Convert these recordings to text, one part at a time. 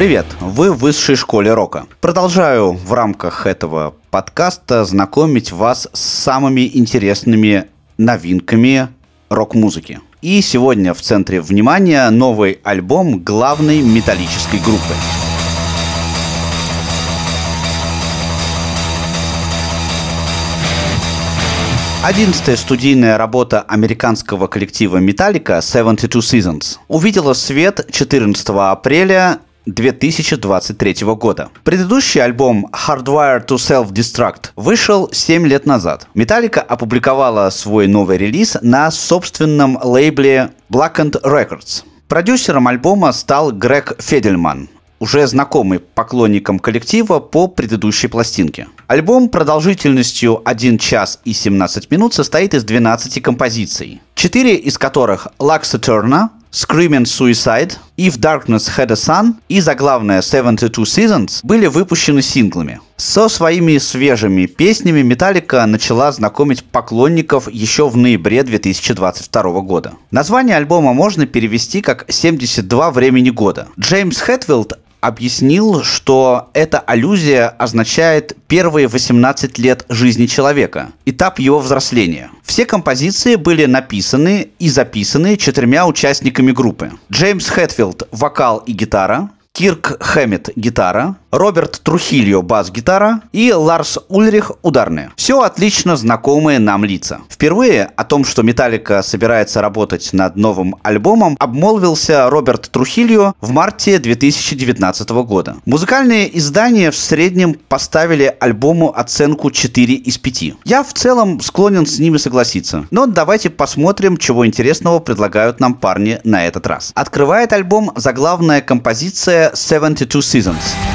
Привет! Вы в высшей школе рока. Продолжаю в рамках этого подкаста знакомить вас с самыми интересными новинками рок-музыки. И сегодня в центре внимания новый альбом главной металлической группы. Одиннадцатая студийная работа американского коллектива Metallica 72 Seasons увидела свет 14 апреля 2023 года. Предыдущий альбом Hardwire to Self-Destruct вышел 7 лет назад. Металлика опубликовала свой новый релиз на собственном лейбле Blackened Records. Продюсером альбома стал Грег Федельман, уже знакомый поклонникам коллектива по предыдущей пластинке. Альбом продолжительностью 1 час и 17 минут состоит из 12 композиций, 4 из которых Lux Eterna, Screaming Suicide, If Darkness Had a Sun и заглавная 72 Seasons были выпущены синглами. Со своими свежими песнями Металлика начала знакомить поклонников еще в ноябре 2022 года. Название альбома можно перевести как «72 времени года». Джеймс Хэтфилд объяснил, что эта аллюзия означает первые 18 лет жизни человека, этап его взросления. Все композиции были написаны и записаны четырьмя участниками группы. Джеймс Хэтфилд – вокал и гитара, Кирк Хэммит – гитара, Роберт Трухильо – бас-гитара и Ларс Ульрих – ударные. Все отлично знакомые нам лица. Впервые о том, что Металлика собирается работать над новым альбомом, обмолвился Роберт Трухильо в марте 2019 года. Музыкальные издания в среднем поставили альбому оценку 4 из 5. Я в целом склонен с ними согласиться. Но давайте посмотрим, чего интересного предлагают нам парни на этот раз. Открывает альбом заглавная композиция 72 Seasons.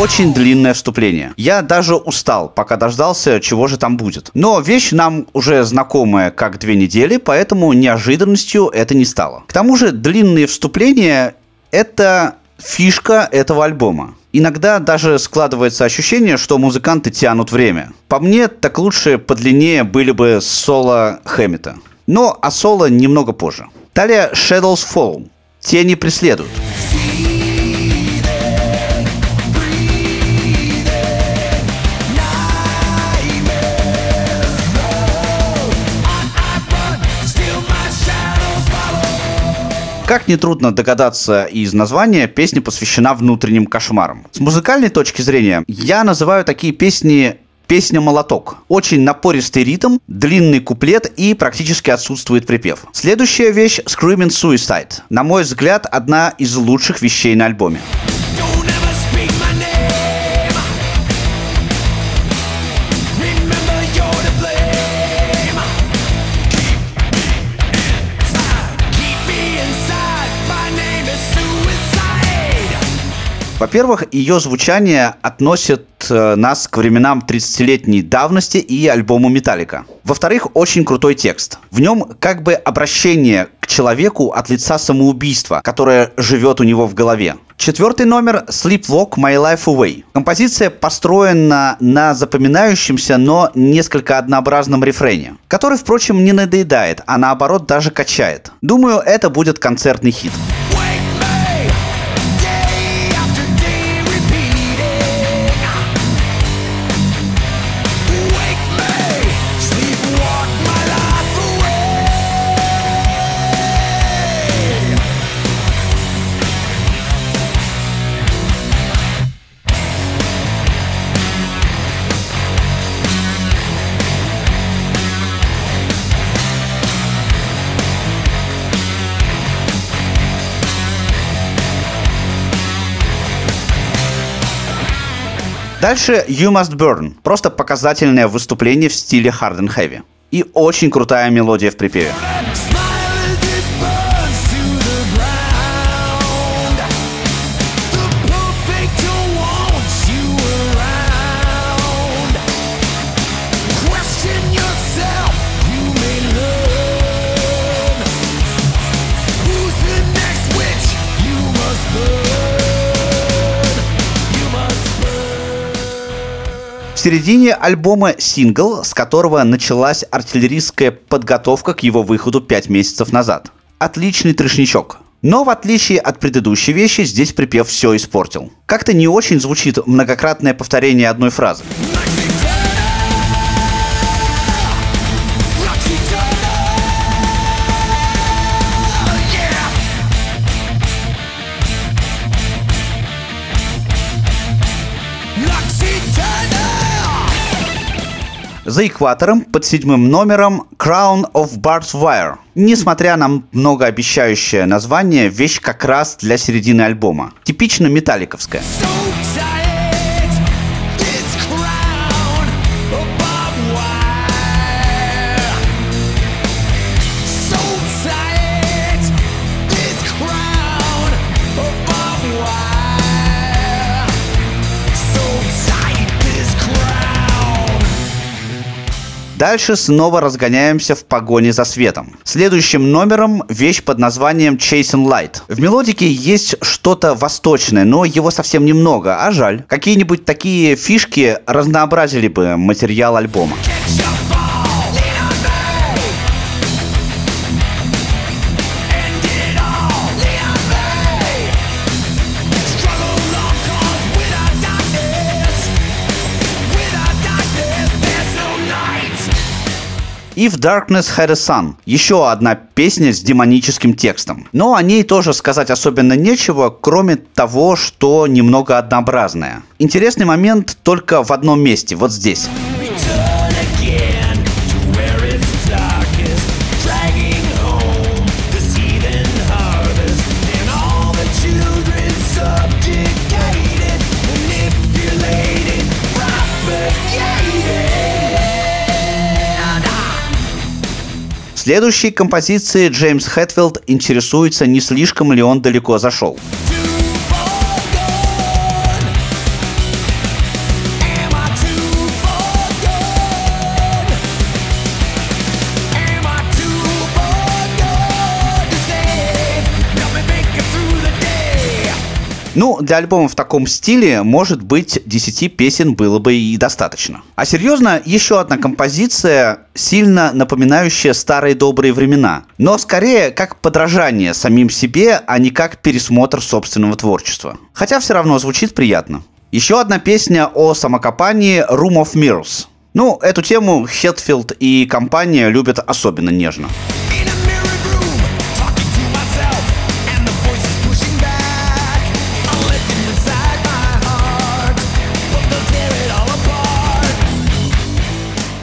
Очень длинное вступление. Я даже устал, пока дождался, чего же там будет. Но вещь нам уже знакомая как две недели, поэтому неожиданностью это не стало. К тому же длинные вступления — это фишка этого альбома. Иногда даже складывается ощущение, что музыканты тянут время. По мне, так лучше подлиннее были бы соло Хэммита. Но о соло немного позже. Далее Shadows Fall. Тени преследуют. Как нетрудно догадаться из названия, песня посвящена внутренним кошмарам. С музыкальной точки зрения, я называю такие песни Песня «Молоток». Очень напористый ритм, длинный куплет и практически отсутствует припев. Следующая вещь «Screaming Suicide». На мой взгляд, одна из лучших вещей на альбоме. Во-первых, ее звучание относит э, нас к временам 30-летней давности и альбому Металлика. Во-вторых, очень крутой текст. В нем как бы обращение к человеку от лица самоубийства, которое живет у него в голове. Четвертый номер Sleepwalk My Life Away. Композиция построена на запоминающемся, но несколько однообразном рефрене, который, впрочем, не надоедает, а наоборот даже качает. Думаю, это будет концертный хит. Дальше You Must Burn. Просто показательное выступление в стиле Hard and Heavy. И очень крутая мелодия в припеве. Середине альбома сингл, с которого началась артиллерийская подготовка к его выходу 5 месяцев назад. Отличный трешничок. Но в отличие от предыдущей вещи, здесь припев все испортил. Как-то не очень звучит многократное повторение одной фразы. За экватором под седьмым номером Crown of Barbed Wire. Несмотря на многообещающее название, вещь как раз для середины альбома. Типично металликовская. Дальше снова разгоняемся в погоне за светом. Следующим номером вещь под названием Chasing Light. В мелодике есть что-то восточное, но его совсем немного, а жаль. Какие-нибудь такие фишки разнообразили бы материал альбома. If Darkness Had a Sun. Еще одна песня с демоническим текстом. Но о ней тоже сказать особенно нечего, кроме того, что немного однообразная. Интересный момент только в одном месте, вот здесь. Следующей композиции Джеймс Хэтфилд интересуется, не слишком ли он далеко зашел. Ну, для альбома в таком стиле, может быть, 10 песен было бы и достаточно. А серьезно, еще одна композиция, сильно напоминающая старые добрые времена, но скорее как подражание самим себе, а не как пересмотр собственного творчества. Хотя все равно звучит приятно. Еще одна песня о самокопании Room of Mirrors. Ну, эту тему Хетфилд и компания любят особенно нежно.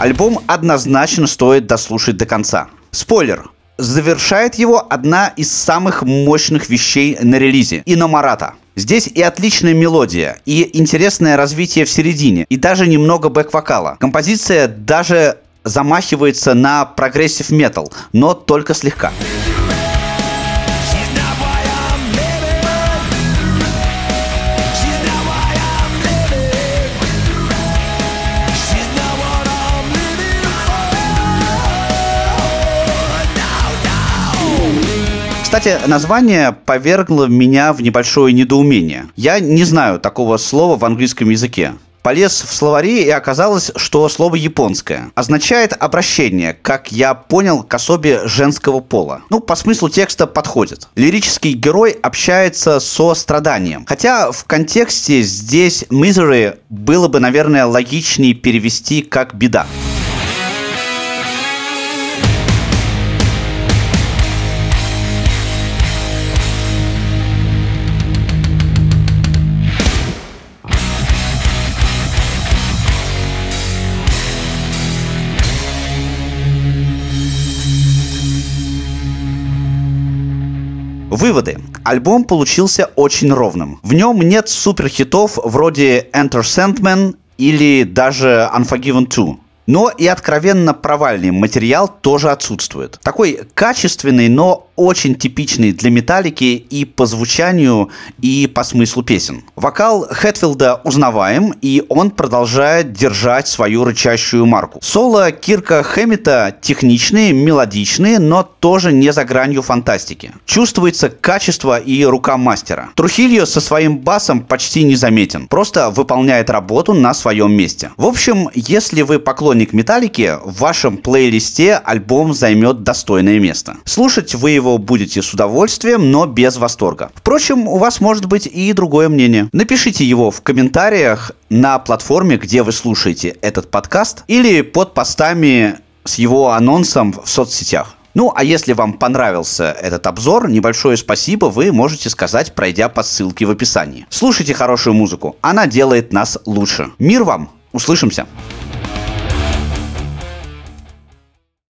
Альбом однозначно стоит дослушать до конца. Спойлер. Завершает его одна из самых мощных вещей на релизе – Иномарата. Здесь и отличная мелодия, и интересное развитие в середине, и даже немного бэк-вокала. Композиция даже замахивается на прогрессив метал, но только слегка. Кстати, название повергло меня в небольшое недоумение. Я не знаю такого слова в английском языке. Полез в словари и оказалось, что слово японское означает обращение, как я понял, к особе женского пола. Ну, по смыслу текста подходит. Лирический герой общается со страданием. Хотя в контексте здесь misery было бы, наверное, логичнее перевести как беда. Выводы. Альбом получился очень ровным. В нем нет суперхитов вроде Enter Sandman или даже Unforgiven 2. Но и откровенно провальный материал тоже отсутствует. Такой качественный, но очень типичный для Металлики и по звучанию, и по смыслу песен. Вокал Хэтфилда узнаваем, и он продолжает держать свою рычащую марку. Соло Кирка Хэммита техничные, мелодичные, но тоже не за гранью фантастики. Чувствуется качество и рука мастера. Трухильо со своим басом почти не заметен, просто выполняет работу на своем месте. В общем, если вы поклонник Металлики, в вашем плейлисте альбом займет достойное место. Слушать вы его будете с удовольствием, но без восторга. Впрочем, у вас может быть и другое мнение. Напишите его в комментариях на платформе, где вы слушаете этот подкаст, или под постами с его анонсом в соцсетях. Ну, а если вам понравился этот обзор, небольшое спасибо вы можете сказать, пройдя по ссылке в описании. Слушайте хорошую музыку, она делает нас лучше. Мир вам! Услышимся!